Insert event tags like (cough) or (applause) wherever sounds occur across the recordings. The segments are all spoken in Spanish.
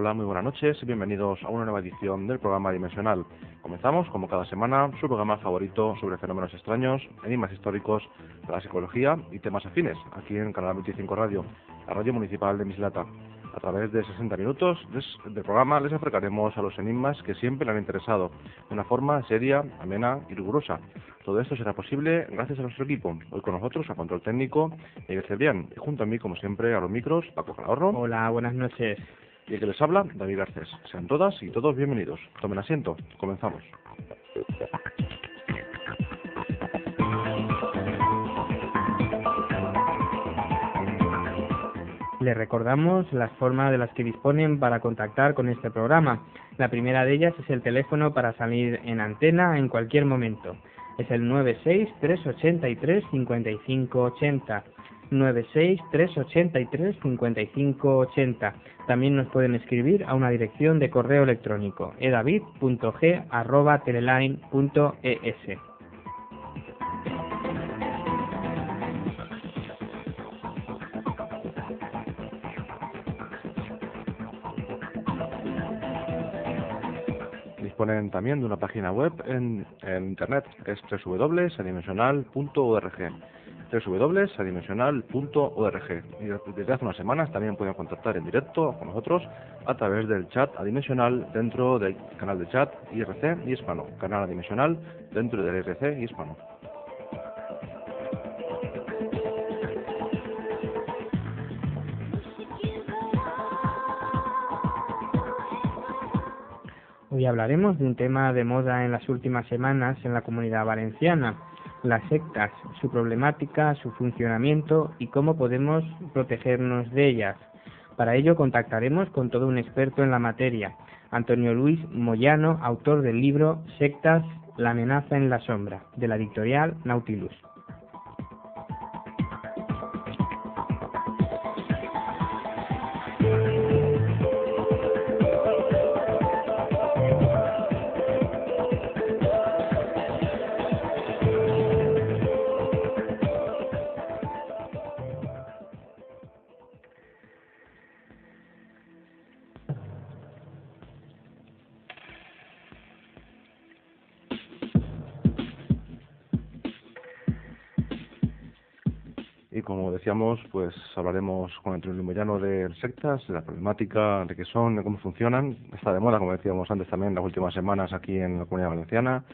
Hola, muy buenas noches y bienvenidos a una nueva edición del programa Dimensional. Comenzamos, como cada semana, su programa favorito sobre fenómenos extraños, enigmas históricos, la psicología y temas afines, aquí en Canal 25 Radio, la radio municipal de Mislata. A través de 60 minutos del programa les acercaremos a los enigmas que siempre le han interesado, de una forma seria, amena y rigurosa. Todo esto será posible gracias a nuestro equipo. Hoy con nosotros, a control técnico, Miguel Cebrián, y junto a mí, como siempre, a los micros, Paco Calahorro. Hola, buenas noches. Y el que les habla, David Garcés. Sean todas y todos bienvenidos. Tomen asiento. Comenzamos. Les recordamos las formas de las que disponen para contactar con este programa. La primera de ellas es el teléfono para salir en antena en cualquier momento. Es el 96 383 5580. 96 383 5580. También nos pueden escribir a una dirección de correo electrónico edavid.g@teleline.es. Disponen también de una página web en, en internet es www.adimensional.org www.adimensional.org y desde hace unas semanas también pueden contactar en directo con nosotros a través del chat adimensional dentro del canal de chat IRC y Hispano, canal adimensional dentro del IRC y Hispano. Hoy hablaremos de un tema de moda en las últimas semanas en la comunidad valenciana, las sectas, su problemática, su funcionamiento y cómo podemos protegernos de ellas. Para ello contactaremos con todo un experto en la materia, Antonio Luis Moyano, autor del libro Sectas, la amenaza en la sombra, de la editorial Nautilus. Pues hablaremos con Antonio Moyano de sectas, de la problemática, de qué son, de cómo funcionan. Está de moda, como decíamos antes también, las últimas semanas aquí en la Comunidad Valenciana.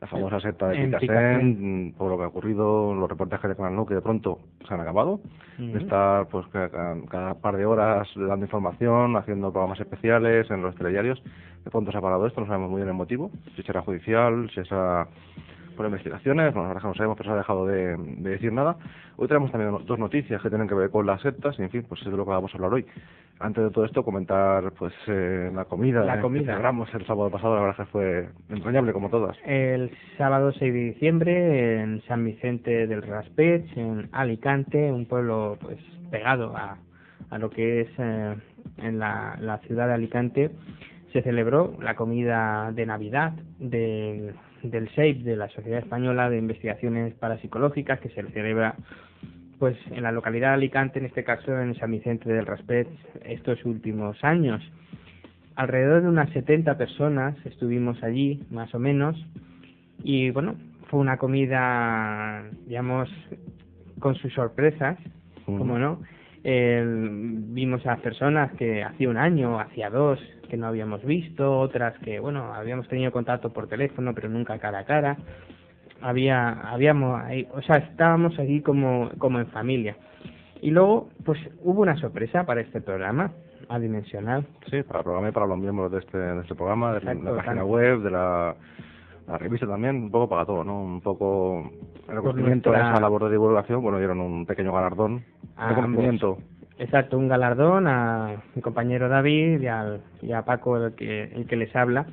la famosa secta de En Picasen, por lo que ha ocurrido, los reportajes de Canal No que de pronto se han acabado, de Ujú. estar pues ca- ca- cada, par de horas dando información, haciendo programas especiales en los telediarios, de pronto se ha parado esto, no sabemos muy bien el motivo, si será judicial, si será por investigaciones, bueno, es que no sabemos, pero se ha dejado de, de decir nada. Hoy tenemos también dos noticias que tienen que ver con las sectas, y en fin, pues es de lo que vamos a hablar hoy. Antes de todo esto, comentar pues eh, la comida. La que comida. celebramos el sábado pasado, la verdad que fue entrañable como todas. El sábado 6 de diciembre en San Vicente del Raspech, en Alicante, un pueblo pues pegado a, a lo que es eh, en la, la ciudad de Alicante, se celebró la comida de Navidad del, del SEIP, de la Sociedad Española de Investigaciones Parapsicológicas, que se celebra pues en la localidad de Alicante, en este caso en San Vicente del Raspech, estos últimos años. Alrededor de unas 70 personas estuvimos allí, más o menos, y bueno, fue una comida, digamos, con sus sorpresas, como no. Vimos a personas que hacía un año, hacía dos, que no habíamos visto, otras que, bueno, habíamos tenido contacto por teléfono, pero nunca cara a cara. Había, habíamos, ahí, o sea, estábamos allí como, como en familia. Y luego, pues hubo una sorpresa para este programa, adimensional. Sí, para el programa y para los miembros de este, de este programa, de Exacto, la página tanto. web, de la, la revista también, un poco para todo, ¿no? Un poco el reconocimiento a esa labor de divulgación, bueno, dieron un pequeño galardón, A reconocimiento. Exacto, un galardón a mi compañero David y, al, y a Paco, el que, el que les habla.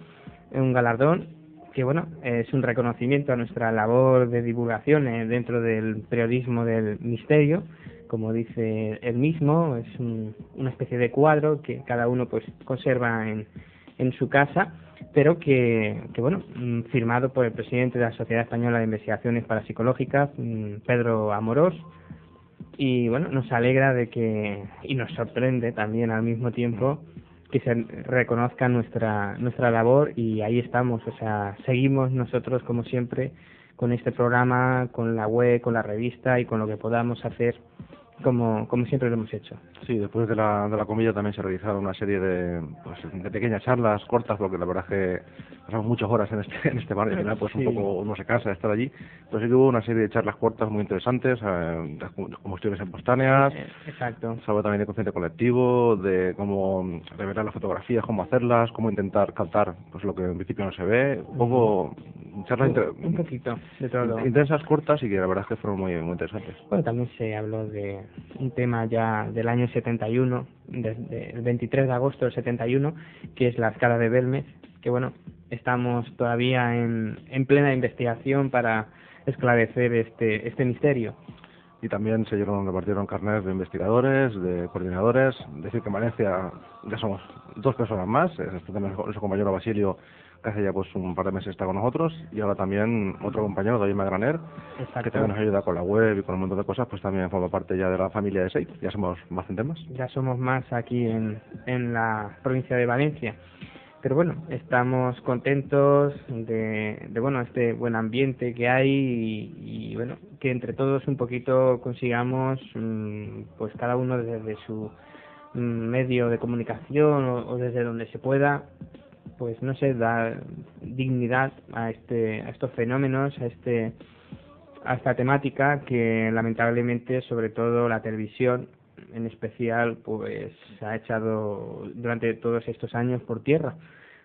Un galardón que, bueno, es un reconocimiento a nuestra labor de divulgación eh, dentro del periodismo del misterio. Como dice él mismo, es un- una especie de cuadro que cada uno pues conserva en, en su casa, pero que, que, bueno, mm, firmado por el presidente de la Sociedad Española de Investigaciones Parapsicológicas, mm, Pedro Amorós, y bueno, nos alegra de que, y nos sorprende también al mismo tiempo, que se reconozca nuestra, nuestra labor y ahí estamos, o sea, seguimos nosotros como siempre con este programa, con la web, con la revista y con lo que podamos hacer como, como siempre lo hemos hecho. Sí, después de la, de la comida también se realizaron una serie de, pues, de pequeñas charlas cortas, porque la verdad es que pasamos muchas horas en este, (laughs) en este bar y al final pues un Sí. poco uno se cansa de estar allí. Pero sí hubo una serie de charlas cortas muy interesantes, eh, combustiones espontáneas, Exacto. se habla también de consciente colectivo, de cómo revelar las fotografías, cómo hacerlas, cómo intentar captar pues lo que en principio no se ve, un poco charlas inter- Un poquito de todo. intensas, cortas y que la verdad es que fueron muy, muy interesantes. Bueno, también se habló de un tema ya del año 71, desde el 23 de agosto del 71, que es la escala de Belmez, que bueno, estamos todavía en, en plena investigación para esclarecer este, este misterio. y también se dieron, repartieron carnets de investigadores, de coordinadores. Decir que en Valencia ya somos dos personas más. Está también nuestro compañero Basilio, que hace ya pues un par de meses está con nosotros. Y ahora también otro compañero, David Magraner, Exacto. que también nos ayuda con la web y con un montón de cosas, pues también forma parte ya de la familia de SEIP. Ya somos bastante más. ya somos más aquí en, en la provincia de Valencia. Pero bueno, estamos contentos de, de bueno este buen ambiente que hay y, y, bueno que entre todos un poquito consigamos mm, pues cada uno desde su mm, medio de comunicación o, o desde donde se pueda pues no sé dar dignidad a este a estos fenómenos a este a esta temática que lamentablemente sobre todo la televisión en especial pues ha echado durante todos estos años por tierra.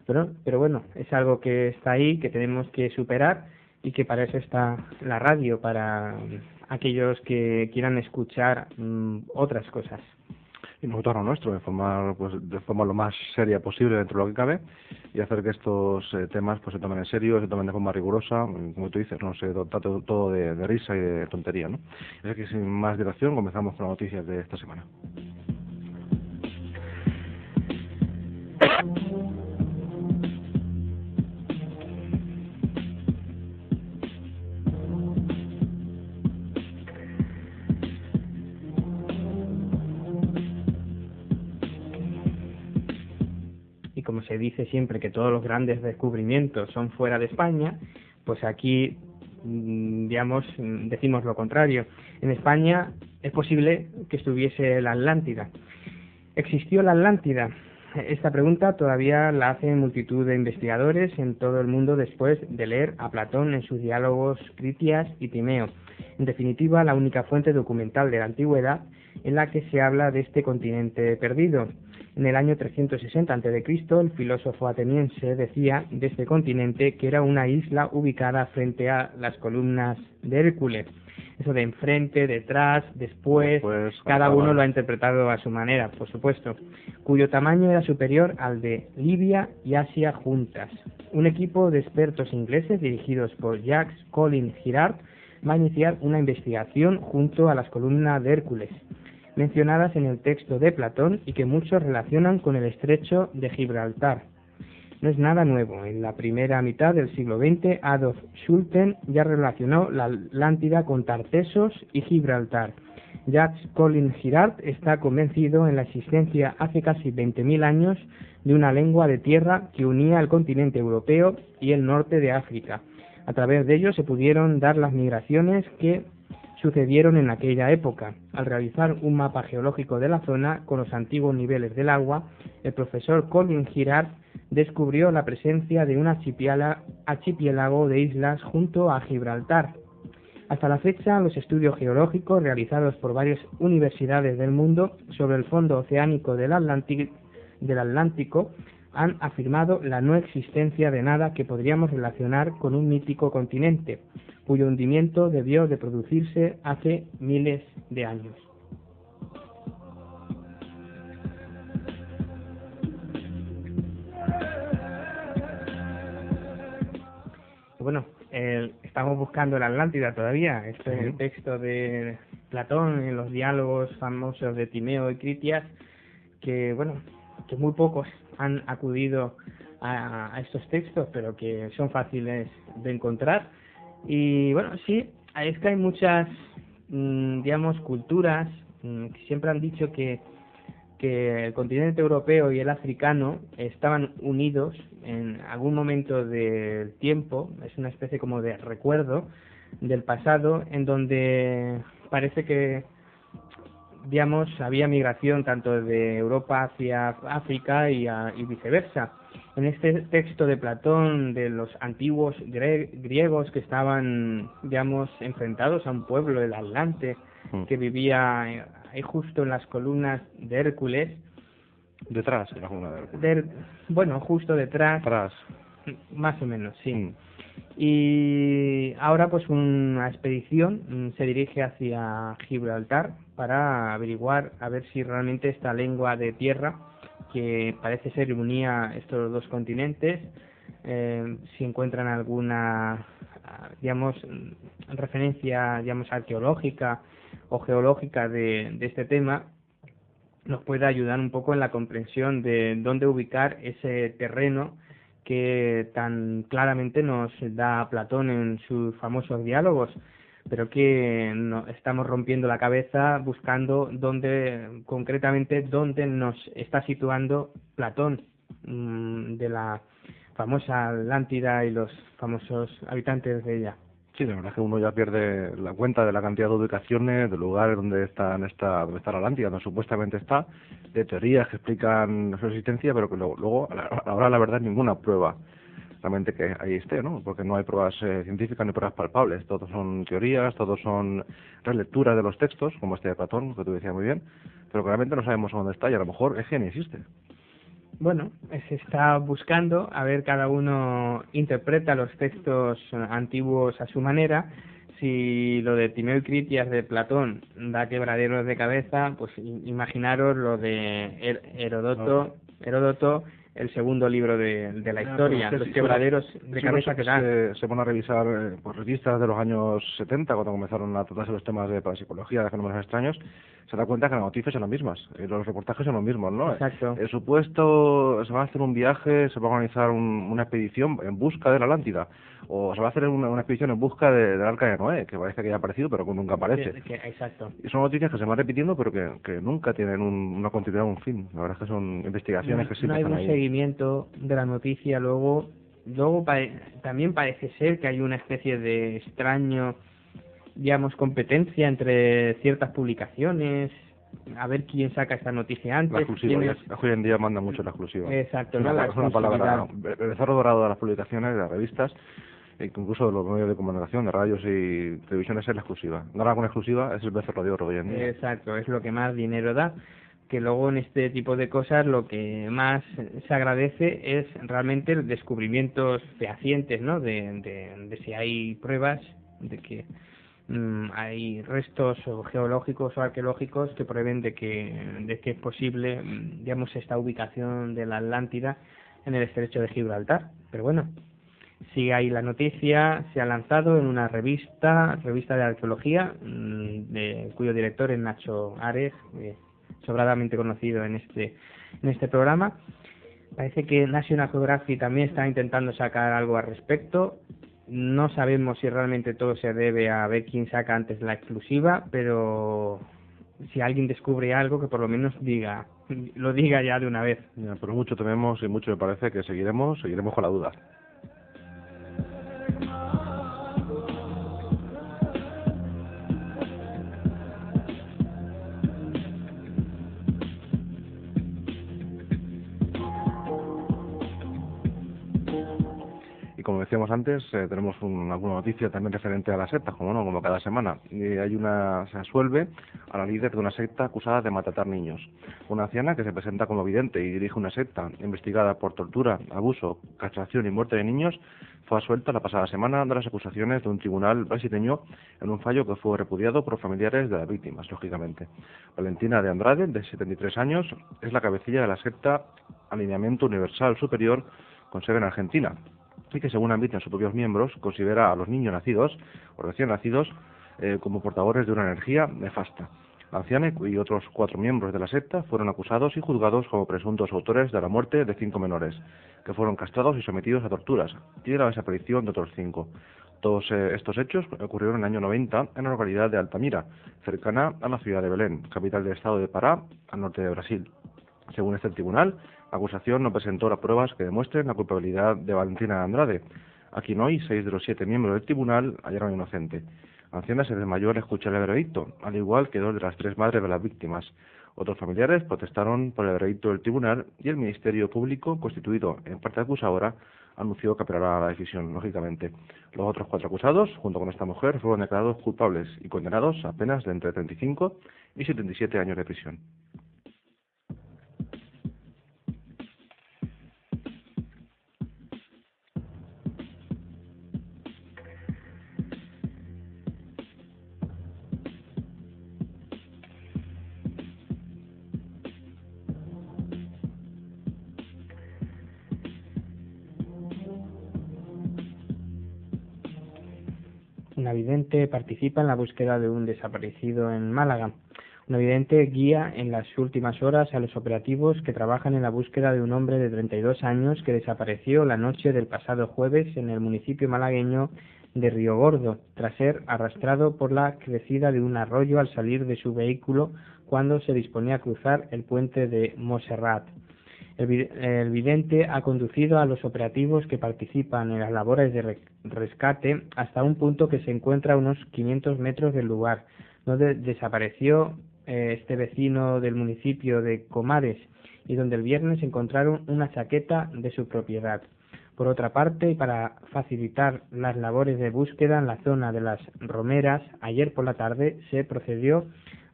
Pero pero bueno es algo que está ahí que tenemos que superar y que para eso está la radio para aquellos que quieran escuchar mm, otras cosas y nosotros lo nuestro, de forma, pues, de forma lo más seria posible dentro de lo que cabe y hacer que estos eh, temas pues se tomen en serio, se tomen de forma rigurosa, como tú dices, no se trata todo, de risa y de tontería, ¿no? Así que sin más dilación comenzamos con las noticias de esta semana. Dice siempre que todos los grandes descubrimientos son fuera de España, pues aquí, mm, digamos, mm, decimos lo contrario. En España es posible que estuviese la Atlántida. ¿Existió la Atlántida? esta pregunta todavía la hacen multitud de investigadores en todo el mundo después de leer a Platón en sus diálogos Critias y Timeo. En definitiva, la única fuente documental de la antigüedad en la que se habla de este continente perdido. En el año 360 a.C., el filósofo ateniense decía de este continente que era una isla ubicada frente a las columnas de Hércules. Eso de enfrente, detrás, después, cada uno lo ha interpretado a su manera, por supuesto, cuyo tamaño era superior al de Libia y Asia juntas. Un equipo de expertos ingleses dirigidos por Jacques Colin Girard va a iniciar una investigación junto a las columnas de Hércules mencionadas en el texto de Platón y que muchos relacionan con el estrecho de Gibraltar. No es nada nuevo. En la primera mitad del siglo XX, Adolf Schulten ya relacionó la Atlántida con Tartesos y Gibraltar. Jacques Colin Girard está convencido en la existencia hace casi 20.000 años de una lengua de tierra que unía el continente europeo y el norte de África. A través de ello se pudieron dar las migraciones que sucedieron en aquella época. Al realizar un mapa geológico de la zona con los antiguos niveles del agua, el profesor Colin Girard descubrió la presencia de un archipiélago de islas junto a Gibraltar. Hasta la fecha, los estudios geológicos realizados por varias universidades del mundo sobre el fondo oceánico del Atlántico han afirmado la no existencia de nada que podríamos relacionar con un mítico continente, cuyo hundimiento debió de producirse hace miles de años. Bueno, estamos buscando la Atlántida todavía. Este es el texto de Platón en los diálogos famosos de Timeo y Critias, que bueno, que muy pocos han acudido a, estos textos, pero que son fáciles de encontrar. Y bueno, sí, es que hay muchas, mm, digamos, culturas mm, que siempre han dicho que, que el continente europeo y el africano estaban unidos en algún momento del tiempo, es una especie como de recuerdo del pasado, en donde parece que digamos, había migración tanto de Europa hacia África y, viceversa. En este texto de Platón de los antiguos griegos que estaban, digamos, enfrentados a un pueblo, el Atlante, mm. que vivía ahí justo en las columnas de Hércules. Detrás de la columna de Hércules. bueno, justo detrás. Más o menos, sí. Mm. Y ahora pues una expedición mm, se dirige hacia Gibraltar para averiguar a ver si realmente esta lengua de tierra que parece ser unía estos dos continentes, eh, si encuentran alguna, digamos, referencia, digamos, arqueológica o geológica de, de este tema, nos puede ayudar un poco en la comprensión de dónde ubicar ese terreno que tan claramente nos da Platón en sus famosos diálogos, pero que no, estamos rompiendo la cabeza buscando dónde, concretamente, dónde nos está situando Platón mm, de la famosa Atlántida y los famosos habitantes de ella. Sí, la verdad es que uno ya pierde la cuenta de la cantidad de ubicaciones, de lugares donde está, donde está la Atlántida, donde supuestamente está, de teorías que explican su existencia, pero que luego, ahora la verdad ninguna prueba realmente que ahí esté, ¿no? Porque no hay pruebas eh, científicas ni pruebas palpables, todos son teorías, todos son relecturas de los textos, como este de Platón, que tú decías muy bien, pero realmente no sabemos dónde está y a lo mejor es que ni existe bueno, se está buscando, a ver, cada uno interpreta los textos antiguos a su manera. Si lo de Timeo y Critias de Platón da quebraderos de cabeza, pues imaginaros lo de Herodoto, Heródoto el segundo libro de, de la historia, los quebraderos de cabeza que dan. Se, se pone a revisar eh, pues, revistas de los años 70, cuando comenzaron a tratarse los temas de parapsicología, de fenómenos extraños, se da cuenta que las noticias son las mismas, y los reportajes son los mismos, ¿no? Exacto. El supuesto, se va a hacer un viaje, se va a organizar una expedición en busca de la Atlántida, o se va a hacer una, expedición en busca de, del Arca de Noé, que parece que ya ha aparecido, pero que nunca aparece. exacto. Y son noticias que se van repitiendo, pero que, que nunca tienen una continuidad, un fin. La verdad es que son investigaciones que siempre no hay un seguimiento de la noticia, luego, luego también parece ser que hay una especie de extraño digamos, competencia entre ciertas publicaciones a ver quién saca esta noticia La antes. exclusiva. es- ya- Hoy en día manda mucho la exclusiva. Exacto, ¿no? una, La una palabra, exclusividad. el becerro dorado de las publicaciones, de las revistas, incluso de los medios de comunicación, de radios y televisiones es la exclusiva. Ahora con exclusiva es el becerro de oro hoy. Exacto, es lo que más dinero da. Que luego en este tipo de cosas lo que más se agradece es realmente descubrimientos fehacientes, ¿no? De, de, si hay pruebas de que mm, hay restos geológicos o arqueológicos que prueben de que, de que es posible, mm, digamos, esta ubicación de la Atlántida en el estrecho de Gibraltar. Pero bueno, sigue ahí la noticia, se ha lanzado en una revista, revista de arqueología, mm, cuyo director es Nacho Ares, eh, sobradamente conocido en este, en este programa. Parece que National Geographic también está intentando sacar algo al respecto. No sabemos si realmente todo se debe a ver quién saca antes la exclusiva, pero si alguien descubre algo, que por lo menos diga, lo diga ya de una vez. Pero mucho tememos y mucho me parece que seguiremos, seguiremos con la duda. Decíamos antes, eh, tenemos un- alguna noticia también referente a las sectas, como no, como cada semana. Hay una, se asuelve a la líder de una secta acusada de maltratar niños. Una anciana que se presenta como vidente y dirige una secta investigada por tortura, abuso, castración y muerte de niños, fue asuelta la pasada semana de las acusaciones de un tribunal brasileño en un fallo que fue repudiado por familiares de las víctimas, lógicamente. Valentina de Andrade, de 73 años, es la cabecilla de la secta Alineamiento Universal Superior con sede en Argentina y que según admiten sus propios miembros considera a los niños nacidos o recién nacidos eh, como portadores de una energía nefasta. La anciana y otros cuatro miembros de la secta fueron acusados y juzgados como presuntos autores de la muerte de cinco menores, que fueron castrados y sometidos a torturas, y de la desaparición de otros cinco. Todos eh, estos hechos ocurrieron en el año 90 en la localidad de Altamira, cercana a la ciudad de Belén, capital del estado de Pará, al norte de Brasil. Según este tribunal, acusación no presentó las pruebas que demuestren la culpabilidad de Valentina de Andrade, a quien hoy seis de los siete miembros del tribunal hallaron inocente. Anciana se desmayó al escuchar el veredicto, al igual que dos de las tres madres de las víctimas. Otros familiares protestaron por el veredicto del tribunal y el Ministerio Público, constituido en parte acusadora, anunció que apelará la decisión, lógicamente. Los otros cuatro acusados, junto con esta mujer, fueron declarados culpables y condenados a penas de entre 35 y 77 años de prisión. Una vidente participa en la búsqueda de un desaparecido en Málaga. Una vidente guía en las últimas horas a los operativos que trabajan en la búsqueda de un hombre de 32 años que desapareció la noche del pasado jueves en el municipio malagueño de Río Gordo, tras ser arrastrado por la crecida de un arroyo al salir de su vehículo cuando se disponía a cruzar el puente de Moserrat. El, vi- el vidente ha conducido a los operativos que participan en las labores de re- rescate hasta un punto que se encuentra a unos 500 metros del lugar, donde desapareció eh, este vecino del municipio de Comares y donde el viernes encontraron una chaqueta de su propiedad. Por otra parte, para facilitar las labores de búsqueda en la zona de las Romeras, ayer por la tarde se procedió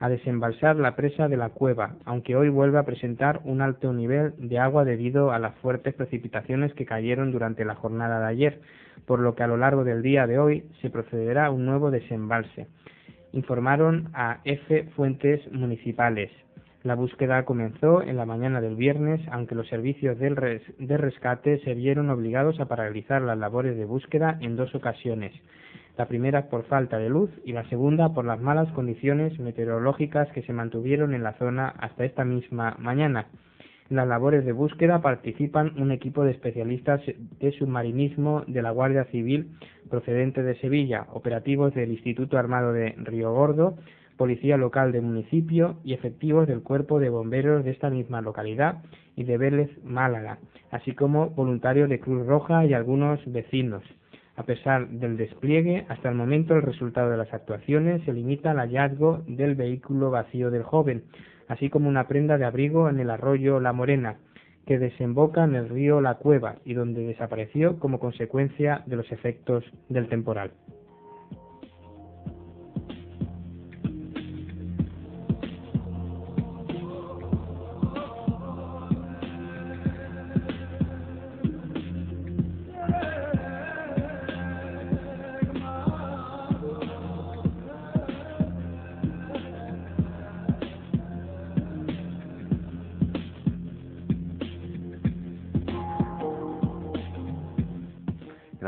a desembalsar la presa de la cueva, aunque hoy vuelve a presentar un alto nivel de agua debido a las fuertes precipitaciones que cayeron durante la jornada de ayer, por lo que a lo largo del día de hoy se procederá a un nuevo desembalse. Informaron a F fuentes municipales. La búsqueda comenzó en la mañana del viernes, aunque los servicios de rescate se vieron obligados a paralizar las labores de búsqueda en dos ocasiones. La primera por falta de luz y la segunda por las malas condiciones meteorológicas que se mantuvieron en la zona hasta esta misma mañana. En las labores de búsqueda participan un equipo de especialistas de submarinismo de la Guardia Civil procedente de Sevilla, operativos del Instituto Armado de Río Gordo, policía local del municipio y efectivos del cuerpo de bomberos de esta misma localidad y de Vélez, Málaga, así como voluntarios de Cruz Roja y algunos vecinos. A pesar del despliegue, hasta el momento el resultado de las actuaciones se limita al hallazgo del vehículo vacío del joven, así como una prenda de abrigo en el arroyo La Morena, que desemboca en el río La Cueva y donde desapareció como consecuencia de los efectos del temporal.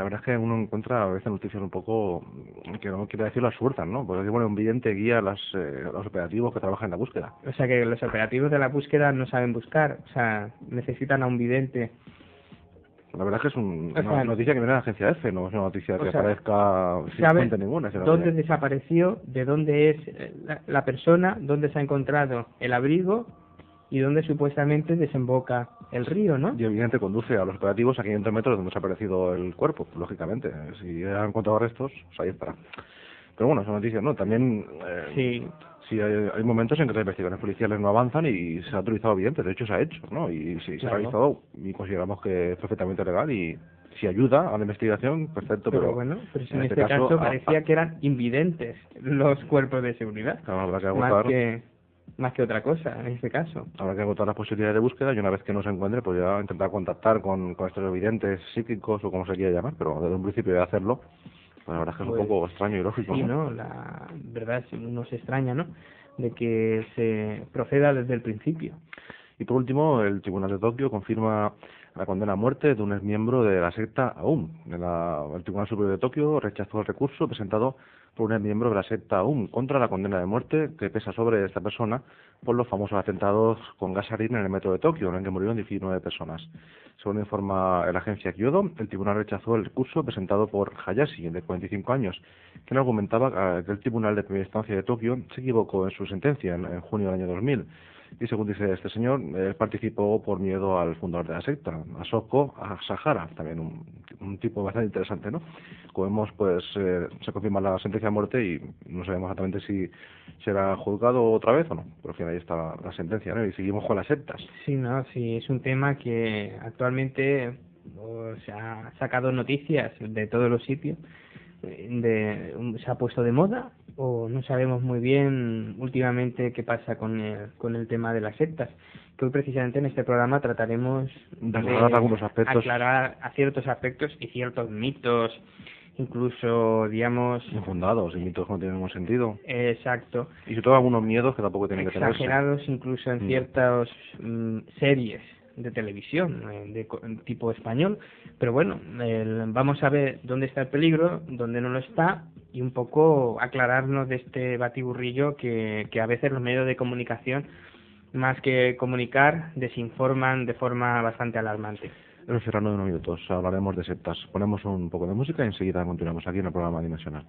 Verdad es que uno encuentra a veces noticias un poco, que no quiere decirlo absurdas, ¿no? Porque bueno, un vidente guía a las, eh, los operativos que trabajan en la búsqueda. O sea que los operativos de la búsqueda no saben buscar, o sea, necesitan a un vidente. La verdad es que es un- una sea, noticia que viene de la agencia F, no es una noticia que sea, aparezca sin ¿Sabe fuente ninguna. dónde desapareció, de dónde es eh, la, la persona, dónde se ha encontrado el abrigo y dónde supuestamente desemboca el río, ¿no? Y el vidente conduce a los operativos a 500 metros de donde se ha aparecido el cuerpo, lógicamente. Si han encontrado restos, pues ahí estará. Pero bueno, son noticias, ¿no? También eh, Sí, sí hay, hay momentos en que las investigaciones policiales no avanzan y se ha autorizado vidente, de hecho se ha hecho, ¿no? Y si se ha realizado y consideramos que es perfectamente legal y si ayuda a la investigación, perfecto, pero, pero, bueno, pero si en, en este, este caso, caso, parecía que eran invidentes los cuerpos de seguridad, claro, habrá que más que más que otra cosa en este caso. habrá que agotar las posibilidades de búsqueda y una vez que no se encuentre, pues ya intentar contactar con, con estos evidentes psíquicos o como se quiera llamar, pero desde un principio de hacerlo, pues la verdad es que es Pues, un poco extraño y lógico, Sí, ¿no? ¿no? La verdad es uno se extraña, ¿no? De que se proceda desde el principio. Y por último, el Tribunal de Tokio confirma la condena a muerte de un exmiembro de la secta AUM. El Tribunal Superior de Tokio rechazó el recurso presentado por un exmiembro de la secta AUM contra la condena de muerte que pesa sobre esta persona por los famosos atentados con gas sarín en el metro de Tokio, en el que murieron 19 personas. Según informa la agencia Kyodo, el tribunal rechazó el recurso presentado por Hayashi, de 45 años, quien argumentaba que el Tribunal de Primera Instancia de Tokio se equivocó en su sentencia en, en junio del año 2000. Y según dice este señor, él participó por miedo al fundador de la secta, Asoko Asahara, también un, tipo bastante interesante, ¿no? Como vemos, pues eh, se confirma la sentencia de muerte y no sabemos exactamente si será juzgado otra vez o no. Pero al final ahí está la, sentencia. Y seguimos con las sectas. Sí, no, sí, es un tema que actualmente o, se ha sacado noticias de todos los sitios, de, un- se ha puesto de moda o no sabemos muy bien últimamente qué pasa con el, con el tema de las sectas. Que hoy precisamente en este programa trataremos De aclarar algunos aspectos. aclarar a ciertos aspectos y ciertos mitos, incluso, digamos, Infundados y mitos que no tienen ningún sentido. exacto, Y sobre todo algunos miedos que tampoco tienen que tenerse. exagerados incluso en Mm. ciertas mm, series de televisión eh, de tipo español pero bueno el- vamos a ver dónde está el peligro dónde no lo está y un poco aclararnos de este batiburrillo que, que a veces los medios de comunicación más que comunicar desinforman de forma bastante alarmante En serrano de unos minutos hablaremos de sectas. Ponemos un poco de música y enseguida continuamos aquí en el programa Dimensional.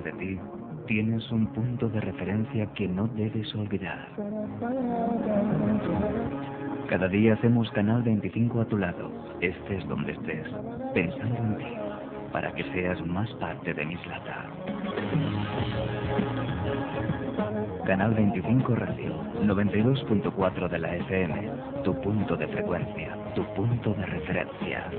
De ti, tienes un punto de referencia que no debes olvidar. Cada día hacemos Canal 25 a tu lado, estés donde estés, pensando en ti, para que seas más parte de Mislata. Canal 25 Radio, 92.4 de la FM, tu punto de frecuencia, tu punto de referencia.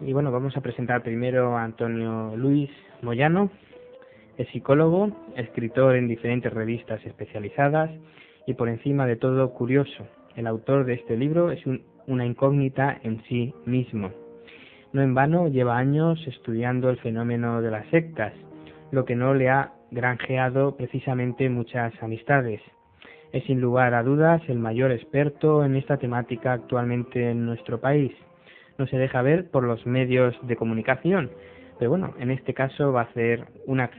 Y bueno, vamos a presentar primero a Antonio Luis Moyano. Es psicólogo, escritor en diferentes revistas especializadas y por encima de todo curioso. El autor de este libro es una incógnita en sí mismo. No en vano lleva años estudiando el fenómeno de las sectas, lo que no le ha granjeado precisamente muchas amistades. Es sin lugar a dudas el mayor experto en esta temática actualmente en nuestro país no se deja ver por los medios de comunicación. Pero bueno, en este caso va a ser una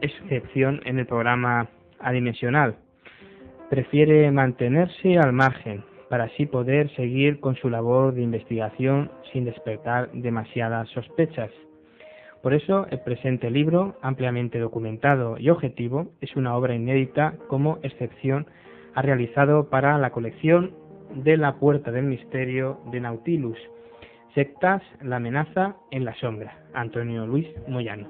excepción, en el programa adimensional. Prefiere mantenerse al margen para así poder seguir con su labor de investigación sin despertar demasiadas sospechas. Por eso, el presente libro, ampliamente documentado y objetivo, es una obra inédita como excepción ha realizado para la colección de la Puerta del Misterio de Nautilus, Sectas, la amenaza en la sombra. Antonio Luis Moyano.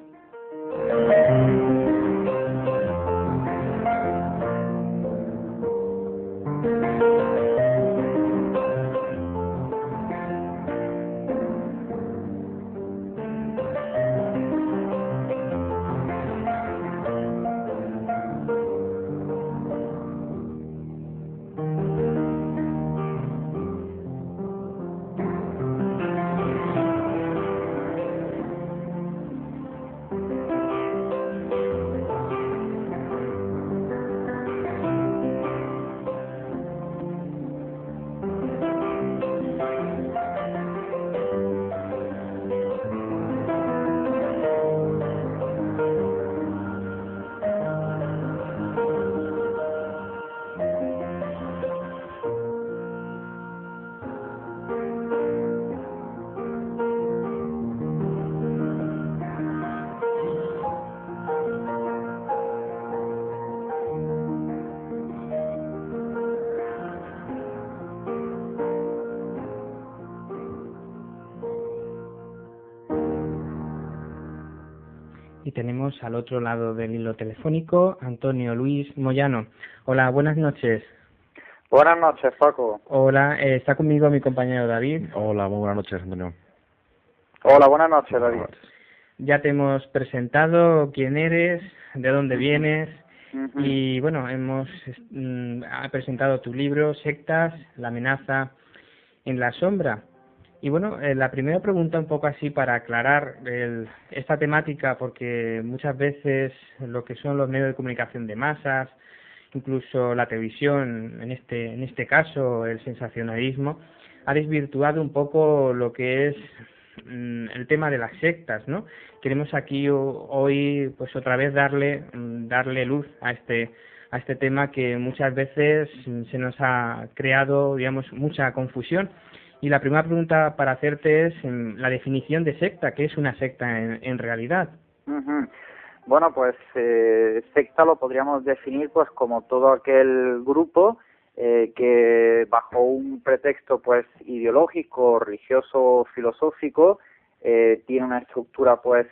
Tenemos al otro lado del hilo telefónico Antonio Luis Moyano. Hola, buenas noches. Buenas noches, Paco. Hola, eh, está conmigo mi compañero David. Hola, muy buenas noches, Antonio. Hola, buenas noches, David. Ya te hemos presentado quién eres, de dónde vienes y bueno, hemos mm, presentado tu libro Sectas, la amenaza en la sombra. Y bueno, eh, la primera pregunta un poco así para aclarar el, esta temática, porque muchas veces lo que son los medios de comunicación de masas, incluso la televisión, en este, en este caso el sensacionalismo, ha desvirtuado un poco lo que es mm, el tema de las sectas, ¿no? Queremos aquí hoy, pues otra vez darle, mm, darle luz a este, a este tema que muchas veces se nos ha creado, digamos, mucha confusión y la primera pregunta para hacerte es la definición de secta. ¿Qué es una secta en, realidad? Bueno, pues eh, secta lo podríamos definir pues como todo aquel grupo eh, que bajo un pretexto pues ideológico, religioso, filosófico, eh, tiene una estructura pues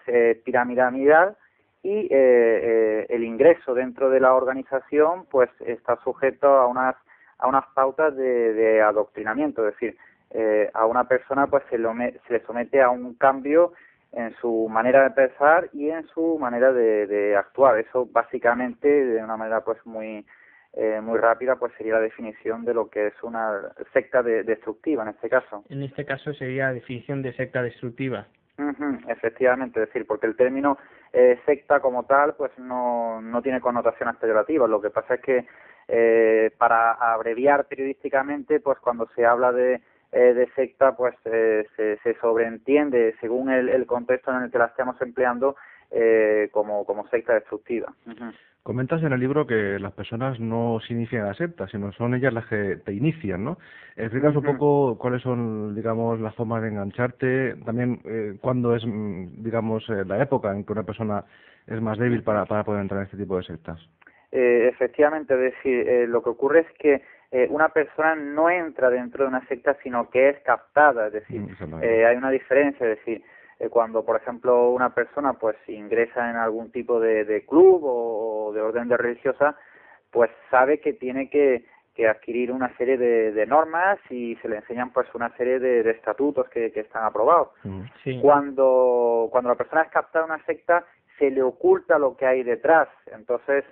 piramidal y el ingreso dentro de la organización pues está sujeto a unas a unas pautas de adoctrinamiento, es decir, eh, a una persona pues se, lo se le somete a un cambio en su manera de pensar y en su manera de, actuar. Eso básicamente, de una manera pues muy eh, muy rápida, pues sería la definición de lo que es una secta destructiva en este caso. En este caso sería la definición de secta destructiva. efectivamente, es decir, porque el término eh, secta como tal, pues no, no tiene connotaciones peyorativas. Lo que pasa es que para abreviar periodísticamente, pues cuando se habla de eh, de secta pues eh, se, se, sobreentiende según el, el, contexto en el que la estemos empleando eh, como, como secta destructiva. Comentas en el libro que las personas no se inician a la secta, sino son ellas las que te inician, ¿no? Explicas un poco cuáles son, digamos, las formas de engancharte, también eh, cuándo es, mm, digamos, eh, la época en que una persona es más débil para, para poder entrar en este tipo de sectas. Eh, efectivamente, es decir, eh, lo que ocurre es que eh, una persona no entra dentro de una secta, sino que es captada, es decir, mm, eh, hay una diferencia, es decir, eh, cuando, por ejemplo, una persona pues ingresa en algún tipo de, de club o, de orden de religiosa, pues sabe que tiene que, que adquirir una serie de, de, normas y se le enseñan pues una serie de, de estatutos que, que, están aprobados. Mm, sí. Cuando, cuando la persona es captada en una secta, se le oculta lo que hay detrás. Entonces,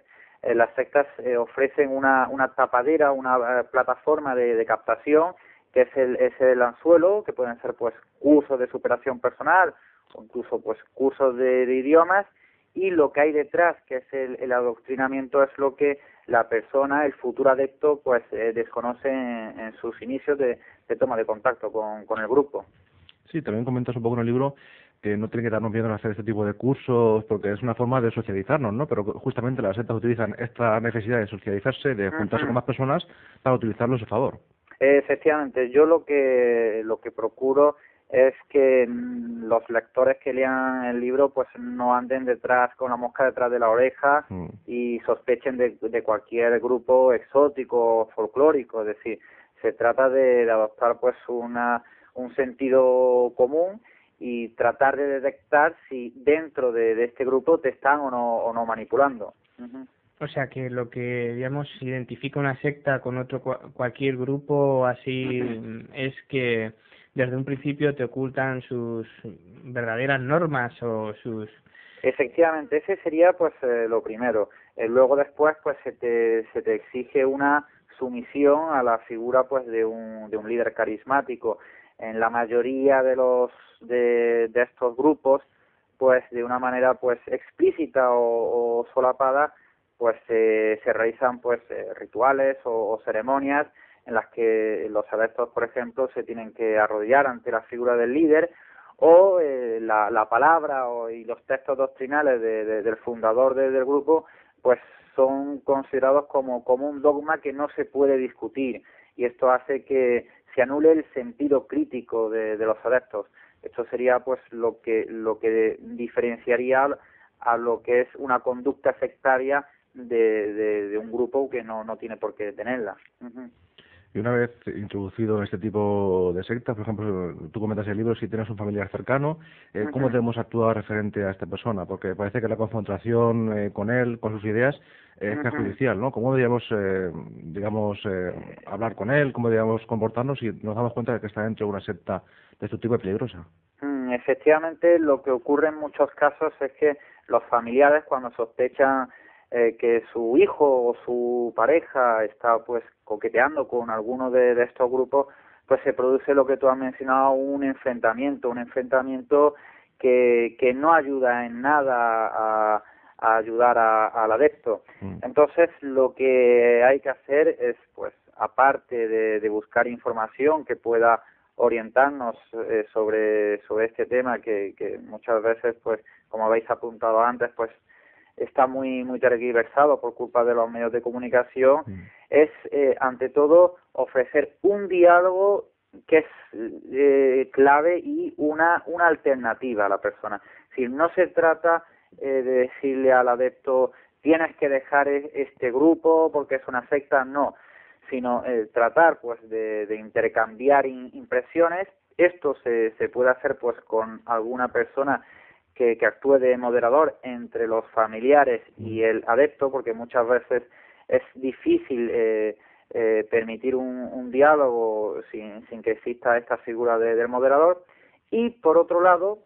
eh, las sectas eh, ofrecen una, una tapadera, una eh, plataforma de, de captación que es el, es el anzuelo, que pueden ser pues cursos de superación personal o incluso pues cursos de, idiomas y lo que hay detrás, que es el, el, adoctrinamiento, es lo que la persona, el futuro adepto, pues eh, desconoce en, en, sus inicios de, de toma de contacto con, con, el grupo. Sí, también comentas un poco en el libro que no tiene que darnos miedo en hacer este tipo de cursos porque es una forma de socializarnos, ¿no? Pero justamente las sectas utilizan esta necesidad de socializarse, de juntarse uh -huh. con más personas para utilizarlo a su favor. Efectivamente, yo lo que lo que procuro es que los lectores que lean el libro pues no anden detrás con la mosca detrás de la oreja mm. y sospechen de, de, cualquier grupo exótico o folclórico, es decir, se trata de, de adoptar pues una un sentido común y tratar de detectar si dentro de, de este grupo te están o no, o no manipulando. Uh -huh. O sea que lo que, digamos, identifica una secta con otro cualquier grupo así es que desde un principio te ocultan sus verdaderas normas o sus... Efectivamente, ese sería pues eh, lo primero. Eh, luego después pues se te, se te exige una sumisión a la figura pues de un, de un líder carismático. En la mayoría de los de, de estos grupos pues de una manera pues explícita o, o solapada pues eh, se realizan pues eh, rituales o, ceremonias en las que los adeptos, por ejemplo, se tienen que arrodillar ante la figura del líder o eh, la, la, palabra o, y los textos doctrinales de, de, del fundador de, del grupo pues son considerados como, como un dogma que no se puede discutir. Y esto hace que se anule el sentido crítico de, los adeptos. Esto sería pues lo que lo que diferenciaría a lo que es una conducta sectaria de, de, de un grupo que no, no tiene por qué tenerla. Y una vez introducido en este tipo de sectas, por ejemplo, tú comentas en el libro si tienes un familiar cercano, eh, ¿cómo debemos actuar referente a esta persona? Porque parece que la confrontación eh, con él, con sus ideas, eh, es perjudicial, ¿no? ¿Cómo deberíamos, eh, digamos, eh, hablar con él? ¿Cómo deberíamos comportarnos si nos damos cuenta de que está dentro de una secta de tipo y peligrosa? Mm, efectivamente, lo que ocurre en muchos casos es que los familiares, cuando sospechan eh, que su hijo o su pareja está pues coqueteando con alguno de, de, estos grupos, pues se produce lo que tú has mencionado, un enfrentamiento, un enfrentamiento que, que no ayuda en nada a, a ayudar a, al adepto. Mm. Entonces, lo que hay que hacer es, pues, aparte de, de buscar información que pueda orientarnos eh, sobre, sobre este tema que, que muchas veces, pues, como habéis apuntado antes, pues, está muy muy tergiversado por culpa de los medios de comunicación mm. es eh, ante todo ofrecer un diálogo que es eh, clave y una una alternativa a la persona si no se trata eh, de decirle al adepto tienes que dejar este grupo porque es una secta no sino eh, tratar pues de, de intercambiar in, impresiones esto se, se puede hacer pues con alguna persona que, que actúe de moderador entre los familiares y el adepto, porque muchas veces es difícil eh, eh, permitir un, un diálogo sin, sin, que exista esta figura de, del moderador. Y por otro lado,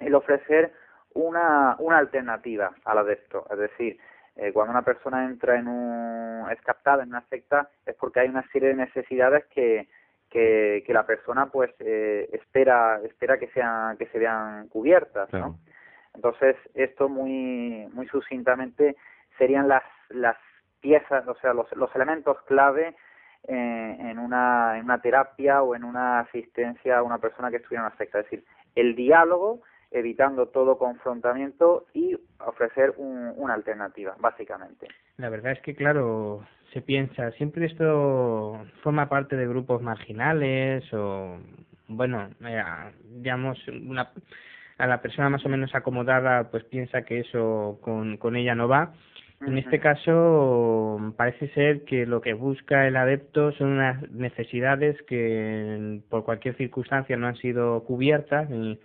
el ofrecer una, una alternativa al adepto, es decir, eh, cuando una persona entra en un, es captada en una secta, es porque hay una serie de necesidades que, que, que la persona pues eh, espera espera que sean que se vean cubiertas claro. ¿no? entonces esto muy muy sucintamente serían las las piezas o sea los, los elementos clave en, una, en una terapia o en una asistencia a una persona que estuviera en una secta. Es decir, el diálogo, evitando todo confrontamiento y ofrecer una alternativa, básicamente. La verdad es que, claro, se piensa, siempre esto forma parte de grupos marginales o, bueno, digamos, una, a la persona más o menos acomodada pues piensa que eso con, con ella no va en este caso, parece ser que lo que busca el adepto son unas necesidades que por cualquier circunstancia no han sido cubiertas ni,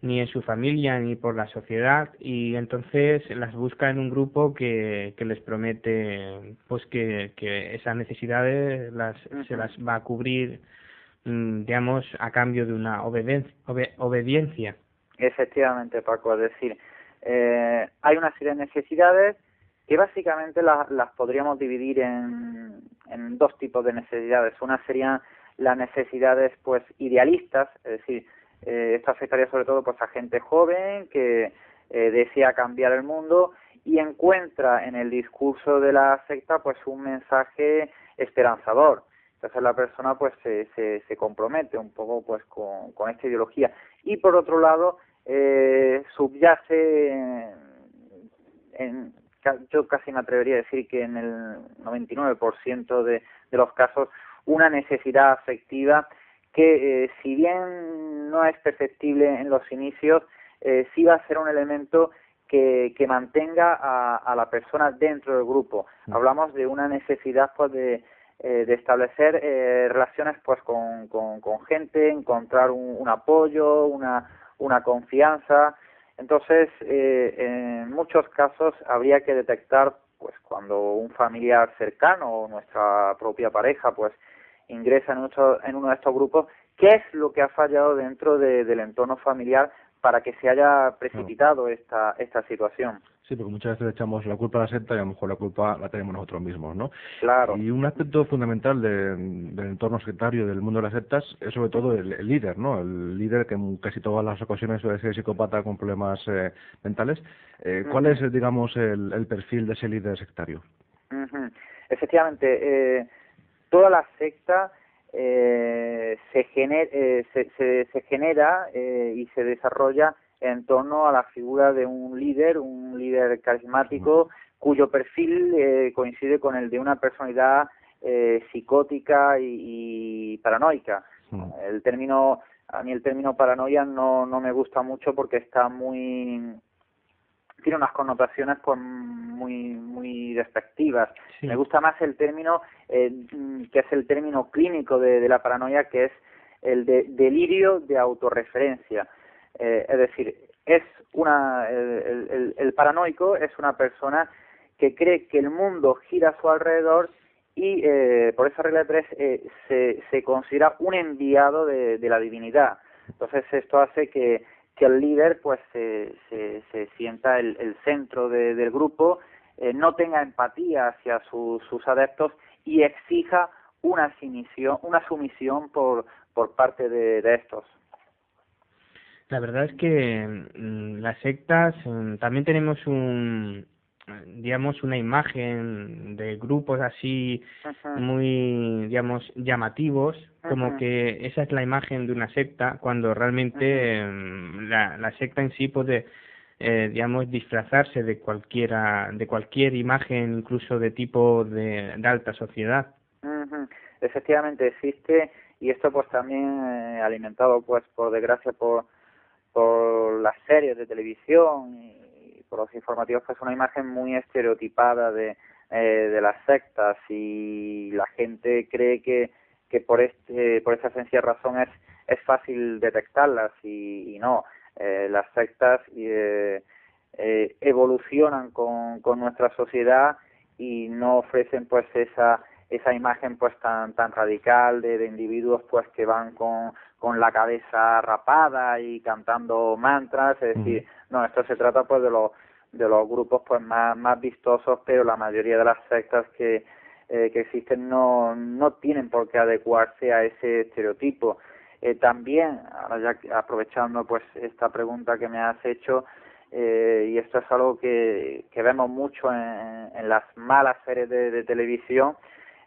ni en su familia ni por la sociedad y entonces las busca en un grupo que, que les promete pues que, que esas necesidades las, se las va a cubrir mm, digamos a cambio de una obediencia. obediencia. Efectivamente, Paco, es decir, eh, hay una serie de necesidades que básicamente las podríamos dividir en, en dos tipos de necesidades. Una serían las necesidades pues idealistas, es decir, eh, esto afectaría sobre todo pues a gente joven que eh, desea cambiar el mundo y encuentra en el discurso de la secta pues un mensaje esperanzador. Entonces la persona pues se, se, se compromete un poco pues con, con esta ideología. Y por otro lado eh, subyace en, yo casi me atrevería a decir que en el 99% de, de los casos una necesidad afectiva que eh, si bien no es perceptible en los inicios, eh, sí va a ser un elemento que, que mantenga a, a, la persona dentro del grupo. Mm. Hablamos de una necesidad pues de, eh, de establecer eh, relaciones pues con, con, con gente, encontrar un, un apoyo, una, una confianza, entonces, eh, en muchos casos habría que detectar, pues, cuando un familiar cercano o nuestra propia pareja, pues, ingresa en, en uno de estos grupos, qué es lo que ha fallado dentro de, del entorno familiar para que se haya precipitado esta, esta situación. Sí, porque muchas veces le echamos la culpa a la secta y a lo mejor la culpa la tenemos nosotros mismos, ¿no? Claro. Y un aspecto fundamental de, del entorno sectario del mundo de las sectas es sobre todo el, líder, ¿no? El líder que en casi todas las ocasiones suele ser psicópata con problemas eh, mentales. Eh, ¿Cuál es, digamos, el, el, perfil de ese líder sectario? Efectivamente, eh, toda la secta eh, se, gener, eh, se, se, se, genera eh, y se desarrolla en torno a la figura de un líder, un líder carismático, cuyo perfil eh, coincide con el de una personalidad eh, psicótica y, y paranoica. El término, a mí el término paranoia no, no me gusta mucho porque está muy tiene unas connotaciones pues muy muy despectivas. Sí. Me gusta más el término eh, que es el término clínico de, de la paranoia que es el de delirio de autorreferencia. Eh, es decir, es una, el, el, el, paranoico es una persona que cree que el mundo gira a su alrededor y eh, por esa regla de tres eh, se, se considera un enviado de, de la divinidad. Entonces esto hace que, que el líder pues se, se, se sienta el, el centro de, del grupo, eh, no tenga empatía hacia su, sus adeptos y exija una sumisión, una sumisión por, por parte de, estos. La verdad es que mm, las sectas mm, también tenemos un digamos una imagen de grupos así muy digamos llamativos como que esa es la imagen de una secta cuando realmente mm, la, la secta en sí puede eh, digamos disfrazarse de cualquiera de cualquier imagen incluso de tipo de, de alta sociedad. Efectivamente existe y esto pues también eh, alimentado pues por desgracia por por las series de televisión y por los informativos que es una imagen muy estereotipada de, eh, de las sectas y la gente cree que, que por este por esa sencilla razón es es fácil detectarlas y, y no. Eh, las sectas eh, eh, evolucionan con, con nuestra sociedad y no ofrecen pues esa esa imagen pues tan tan radical de, de individuos pues que van con con la cabeza rapada y cantando mantras, es decir, no, esto se trata pues de los de los grupos pues más más vistosos, pero la mayoría de las sectas que eh, que existen no no tienen por qué adecuarse a ese estereotipo. Eh, también, ahora ya aprovechando pues esta pregunta que me has hecho, eh, y esto es algo que, que vemos mucho en, en las malas series de, de televisión,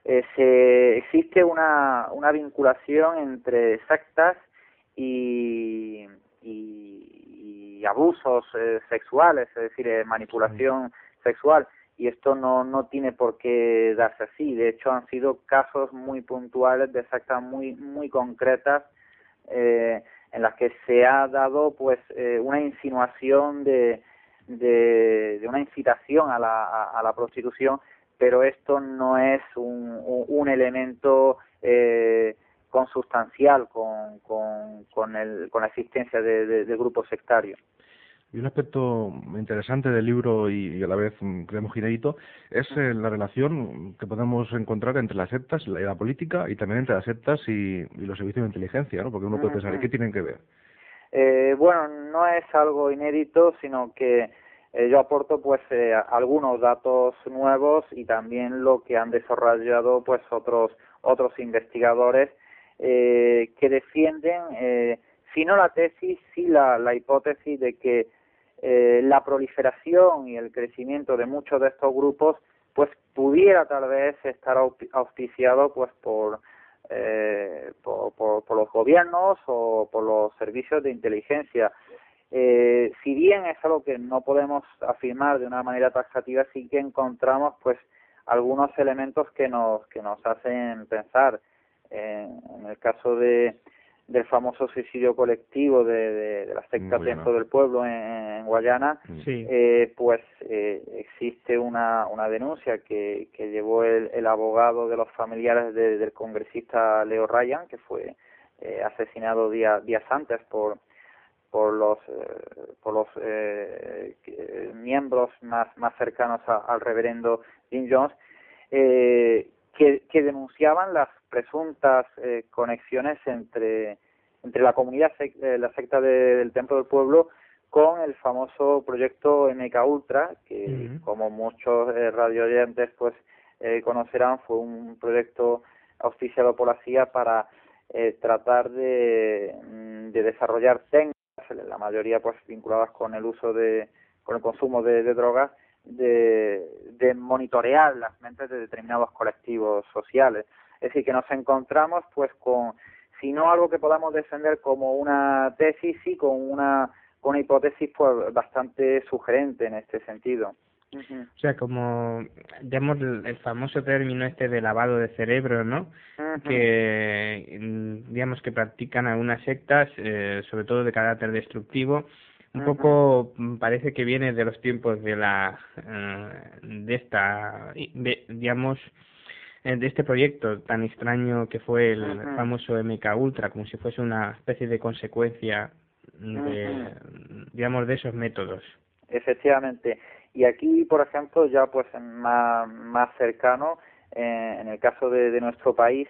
eh, se, existe una, una vinculación entre sectas y, y, abusos eh, sexuales, es decir, eh, manipulación sexual y esto no, no tiene por qué darse así. De hecho, han sido casos muy puntuales de sectas muy, muy concretas eh, en las que se ha dado pues eh, una insinuación de, de, una incitación a la, a, la prostitución, pero esto no es un, un, elemento eh, consustancial con, con, con, el, con la existencia de, de grupos sectarios. Y un aspecto interesante del libro y, a la vez mm, creemos inédito es eh, la relación que podemos encontrar entre las sectas y la política y también entre las sectas y, los servicios de inteligencia, ¿no? Porque uno puede pensar, ¿y qué tienen que ver? Eh, bueno, no es algo inédito, sino que eh, yo aporto pues eh, algunos datos nuevos y también lo que han desarrollado pues otros otros investigadores eh, que defienden eh, si no la tesis, sí la, la hipótesis de que eh, la proliferación y el crecimiento de muchos de estos grupos pues pudiera tal vez estar auspiciado pues por, eh, por, por, los gobiernos o por los servicios de inteligencia. Eh, si bien es algo que no podemos afirmar de una manera taxativa, sí que encontramos pues algunos elementos que nos que nos hacen pensar. en el caso de del famoso suicidio colectivo de, de, la secta Templo del Pueblo en, Guayana, eh, pues eh, existe una, una denuncia que, que llevó el, el abogado de los familiares del congresista Leo Ryan, que fue eh, asesinado días días antes por por los eh, por los eh, miembros más más cercanos al reverendo Jim Jones eh, que, que denunciaban las presuntas eh, conexiones entre, entre la comunidad, eh, la secta del Templo del Pueblo, con el famoso proyecto MK Ultra, que como muchos eh, radio oyentes pues eh, conocerán, fue un proyecto auspiciado por la CIA para eh, tratar de, mm, de desarrollar técnicas, la mayoría pues vinculadas con el uso de, con el consumo de, de drogas, de, de monitorear las mentes de determinados colectivos sociales. Es decir, que nos encontramos pues con, si no algo que podamos defender como una tesis, sí con una, con una hipótesis pues bastante sugerente en este sentido. O sea, como digamos el famoso término este de lavado de cerebro, ¿no? Que digamos que practican algunas sectas, eh, sobre todo de carácter destructivo. Un poco mm, parece que viene de los tiempos de la eh, de esta de, digamos eh, de este proyecto tan extraño que fue el famoso MK Ultra, como si fuese una especie de consecuencia de, digamos, de esos métodos. Efectivamente. Y aquí, por ejemplo, ya pues más, más cercano, eh, en el caso de, nuestro país,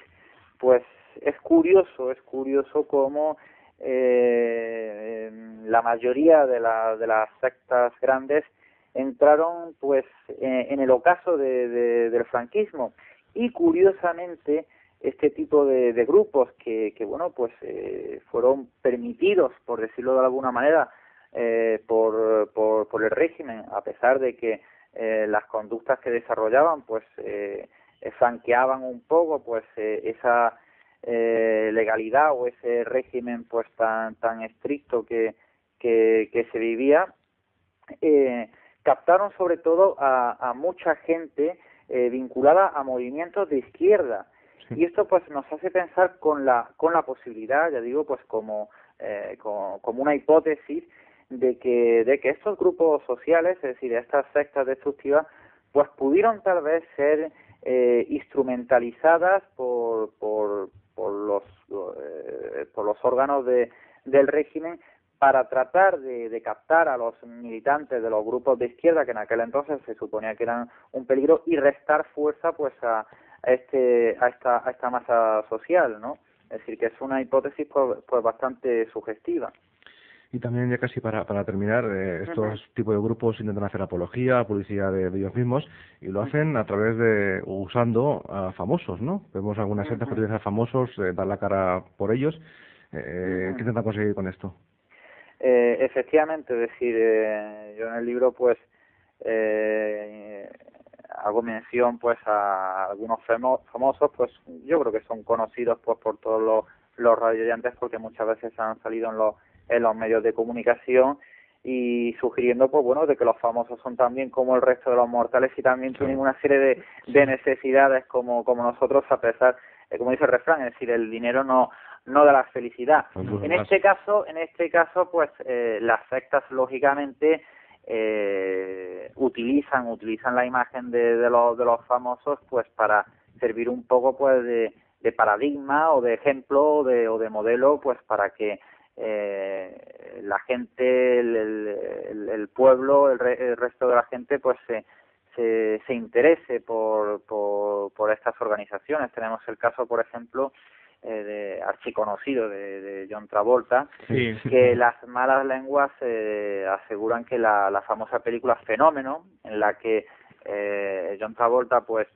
pues es curioso, es curioso cómo eh, la mayoría de, la, de las sectas grandes entraron pues en el ocaso de, de, del franquismo. Y curiosamente este tipo de, de grupos que, que bueno pues eh, fueron permitidos por decirlo de alguna manera eh, por, por, por el régimen a pesar de que eh, las conductas que desarrollaban pues eh, franqueaban un poco pues eh, esa eh, legalidad o ese régimen pues tan tan estricto que que, que se vivía eh, captaron sobre todo a, a mucha gente eh, vinculada a movimientos de izquierda. Y esto pues nos hace pensar con la, con la posibilidad, ya digo, pues como, eh, como, como, una hipótesis de que, de que estos grupos sociales, es decir, estas sectas destructivas, pues pudieron tal vez ser eh, instrumentalizadas por, por, por, los, eh, por los órganos de, del régimen para tratar de, de, captar a los militantes de los grupos de izquierda que en aquel entonces se suponía que eran un peligro y restar fuerza pues a, este a esta a esta masa social no es decir que es una hipótesis pues, pues bastante sugestiva y también ya casi para, para terminar, eh, estos tipos de grupos intentan hacer apología, publicidad de, de, ellos mismos y lo hacen a través de usando a famosos, ¿no? Vemos algunas sectas que utilizan famosos, eh, dar la cara por ellos. Eh, ¿Qué intentan conseguir con esto? Eh, efectivamente, es decir, eh, yo en el libro pues eh, hago mención pues a algunos famosos, pues yo creo que son conocidos pues por todos los, los radioyentes porque muchas veces han salido en los, en los medios de comunicación y sugiriendo pues bueno de que los famosos son también como el resto de los mortales y también tienen una serie de, de necesidades como, como nosotros a pesar, eh, como dice el refrán, es decir, el dinero no no da la felicidad. En este caso, en este caso, pues eh, las sectas lógicamente eh, utilizan utilizan la imagen de, de, los, de los famosos pues para servir un poco pues de, de paradigma o de ejemplo o de, o de modelo pues para que eh, la gente el, el, el pueblo el, el, resto de la gente pues se, se, se interese por, por, por estas organizaciones. Tenemos el caso por ejemplo eh, de archiconocido de, de John Travolta, que las malas lenguas eh, aseguran que la, la famosa película Fenómeno, en la que eh, John Travolta pues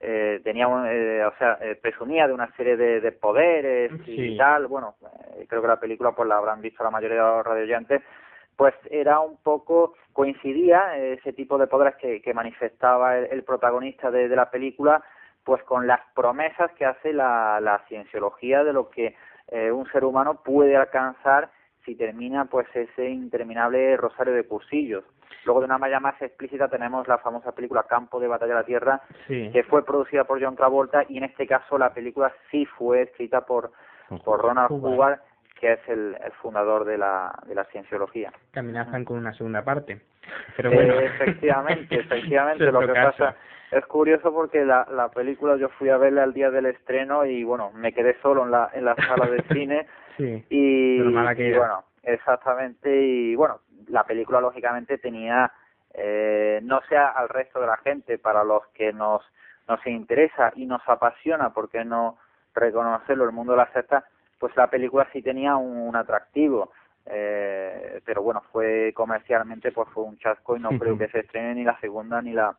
eh, tenía un, eh, o sea eh, presumía de una serie de, de poderes Sí. y tal bueno eh, creo que la película pues la habrán visto la mayoría de los radioyentes pues era un poco coincidía eh, ese tipo de poderes que, que manifestaba el, el protagonista de, de la película pues con las promesas que hace la, la cienciología de lo que eh, un ser humano puede alcanzar si termina pues ese interminable rosario de cursillos. Luego de una manera más explícita tenemos la famosa película Campo de Batalla de la Tierra, Sí. que fue producida por John Travolta y en este caso la película sí fue escrita por, por Ronald Hubbard. Hubbard, que es el, el fundador de la, de la cienciología. que amenazan con una segunda parte. Pero bueno. Eh, efectivamente, (laughs) efectivamente. Lo que caso. pasa es curioso porque la, la película yo fui a verla el día del estreno y bueno, me quedé solo en la, en la sala de (laughs) cine Sí. y, y bueno, exactamente y bueno, la película lógicamente tenía eh, no sea al resto de la gente, para los que nos nos interesa y nos apasiona, porque no reconocerlo el mundo de la secta, pues la película sí tenía un, un atractivo. Eh, pero bueno, fue comercialmente pues fue un chasco y no (laughs) creo que se estrene ni la segunda ni la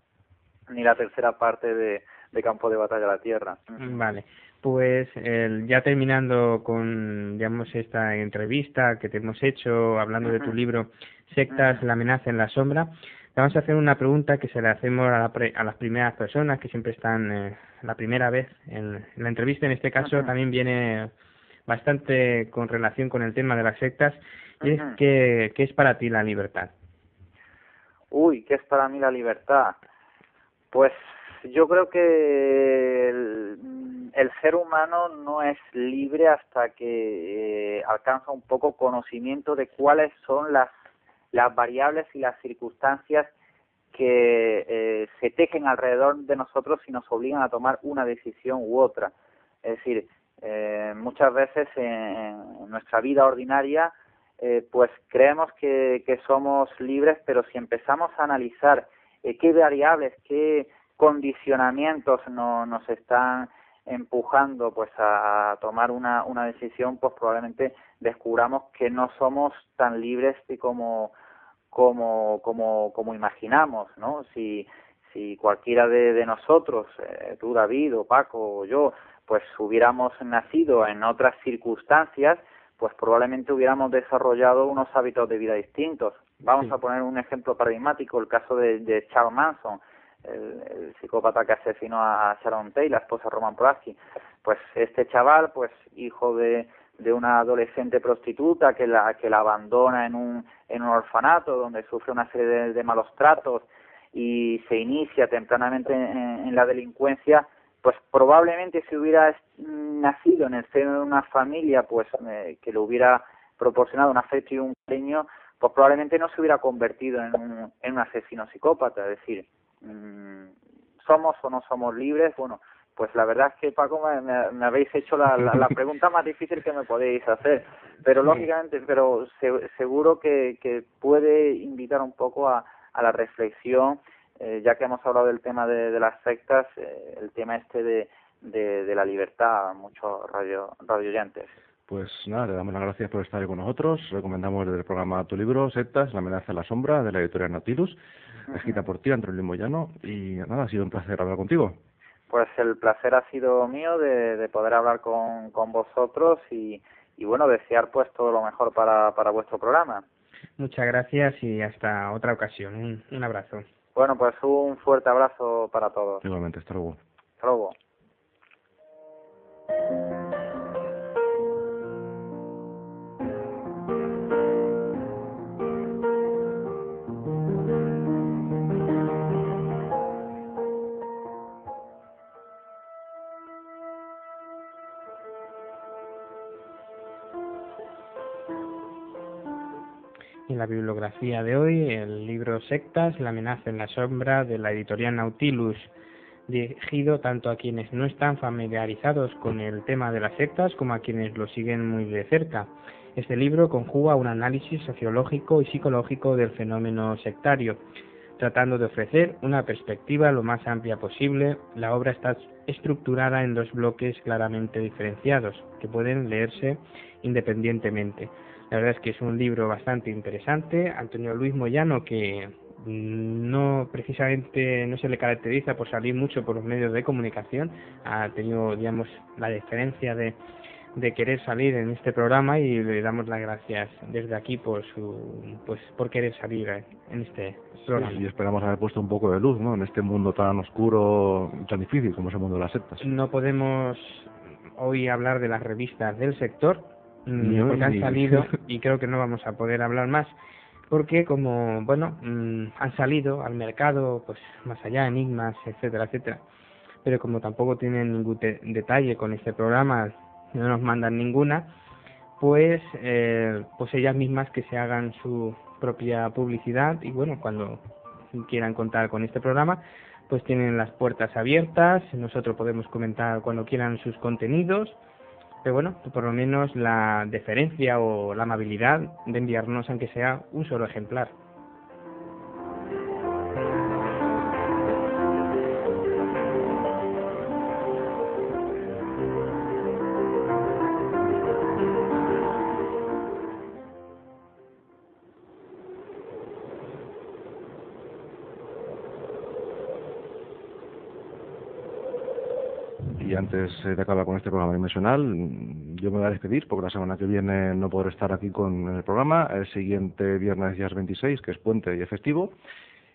ni la tercera parte de, de Campo de Batalla de la Tierra. Vale, pues el- ya terminando con, digamos, esta entrevista que te hemos hecho hablando de tu libro Sectas, la amenaza en la sombra, te vamos a hacer una pregunta que se le hacemos a, la pre- a las primeras personas que siempre están eh, la primera vez en, en la entrevista. En este caso también viene bastante con relación con el tema de las sectas y es que, ¿qué es para ti la libertad? Uy, ¿qué es para mí la libertad? Pues yo creo que el, ser humano no es libre hasta que eh, alcanza un poco conocimiento de cuáles son las, las variables y las circunstancias que eh, se tejen alrededor de nosotros y nos obligan a tomar una decisión u otra. Es decir, eh, muchas veces en, en nuestra vida ordinaria eh, pues creemos que, que somos libres, pero si empezamos a analizar eh, qué variables, qué condicionamientos no, nos están empujando pues a, tomar una, una decisión, pues probablemente descubramos que no somos tan libres como como como como imaginamos, ¿no? Si si cualquiera de, de nosotros, eh, tú David o Paco o yo, pues hubiéramos nacido en otras circunstancias, pues probablemente hubiéramos desarrollado unos hábitos de vida distintos. Vamos Sí. a poner un ejemplo paradigmático, el caso de, de Charles Manson, el, el psicópata que asesinó a Sharon Tate, la esposa de Roman Polanski. Pues este chaval, pues hijo de, de una adolescente prostituta que la que la abandona en un en un orfanato donde sufre una serie de, malos tratos y se inicia tempranamente en, en la delincuencia, pues probablemente si hubiera nacido en el seno de una familia pues eh, que le hubiera proporcionado un afecto y un cariño, pues probablemente no se hubiera convertido en un, en un asesino psicópata, es decir, somos o no somos libres, bueno, pues la verdad es que Paco me, me- me habéis hecho la, la, la pregunta más difícil que me podéis hacer, pero lógicamente, pero se- seguro que, que puede invitar un poco a, a la reflexión, eh, ya que hemos hablado del tema de, de las sectas, eh, el tema este de, de, de la libertad a muchos radio, radioyentes. Pues nada, te damos las gracias por estar ahí con nosotros. Recomendamos desde el programa tu libro, Sectas, La amenaza en la sombra, de la editorial Nautilus, escrita por ti, Antonio Moyano. Y nada, ha sido un placer hablar contigo. Pues el placer ha sido mío de, de poder hablar con, con vosotros y, y bueno, desear pues todo lo mejor para, para vuestro programa. Muchas gracias y hasta otra ocasión. Un, un abrazo. Bueno, pues un fuerte abrazo para todos. Igualmente, hasta luego. Hasta luego. Bibliografía de hoy, el libro Sectas, la amenaza en la sombra de la editorial Nautilus, dirigido tanto a quienes no están familiarizados con el tema de las sectas como a quienes lo siguen muy de cerca. Este libro conjuga un análisis sociológico y psicológico del fenómeno sectario. Tratando de ofrecer una perspectiva lo más amplia posible, la obra está estructurada en dos bloques claramente diferenciados, que pueden leerse independientemente. La verdad es que es un libro bastante interesante. Antonio Luis Moyano, que no precisamente no se le caracteriza por salir mucho por los medios de comunicación, ha tenido, digamos, la diferencia de, de querer salir en este programa y le damos las gracias desde aquí por su pues por querer salir en este programa. y esperamos haber puesto un poco de luz ¿no? en este mundo tan oscuro tan difícil como es el mundo de las sectas. No podemos hoy hablar de las revistas del sector, Porque han salido (laughs) y creo que no vamos a poder hablar más porque como bueno mm, han salido al mercado pues más allá enigmas etcétera etcétera pero como tampoco tienen ningún detalle con este programa no nos mandan ninguna pues eh, pues ellas mismas que se hagan su propia publicidad y bueno cuando quieran contar con este programa pues tienen las puertas abiertas nosotros podemos comentar cuando quieran sus contenidos pero bueno, por lo menos la deferencia o la amabilidad de enviarnos aunque sea un solo ejemplar. Antes de acabar con este programa dimensional, yo me voy a despedir porque la semana que viene no podré estar aquí con el programa. El siguiente viernes ya es 26, que es puente y es festivo.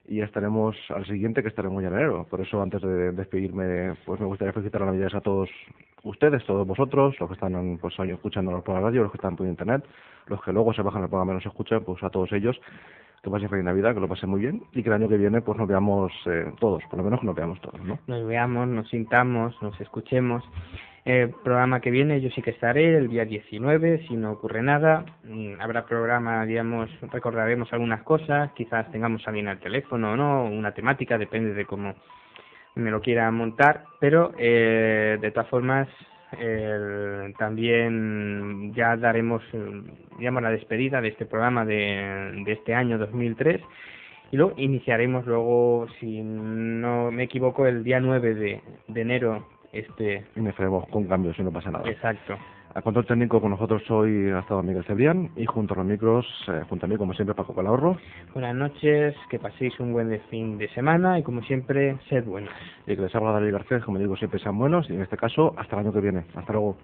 Y ya estaremos al siguiente, que estaremos ya en enero. Por eso, antes de despedirme, pues me gustaría felicitar a Navidades a todos ustedes, todos vosotros, los que están pues, escuchándonos por la radio, los que están por internet, los que luego se bajan el programa y nos escuchan, pues a todos ellos que pasen feliz Navidad, que lo pasen muy bien y que el año que viene pues nos veamos eh, todos, por lo menos que nos veamos todos, ¿no? Nos veamos, nos sintamos, nos escuchemos. El programa que viene yo sí que estaré el día 19, si no ocurre nada. Mm, habrá programa, digamos, recordaremos algunas cosas, quizás tengamos alguien al teléfono o no, una temática, depende de cómo me lo quiera montar, pero eh, de todas formas eh, también ya daremos digamos la despedida de este programa de, de este año 2003 y lo iniciaremos luego si no me equivoco el día 9 de, de enero este iniciaremos con cambios si no pasa nada. Exacto a control técnico con nosotros hoy ha estado Miguel Cebrián y junto a los micros, eh, junto a mí como siempre Paco Calahorro. Buenas noches, que paséis un buen fin de semana y como siempre, sed buenos. Y que les habla David Garcés, como digo siempre sean buenos y en este caso hasta el año que viene. Hasta luego.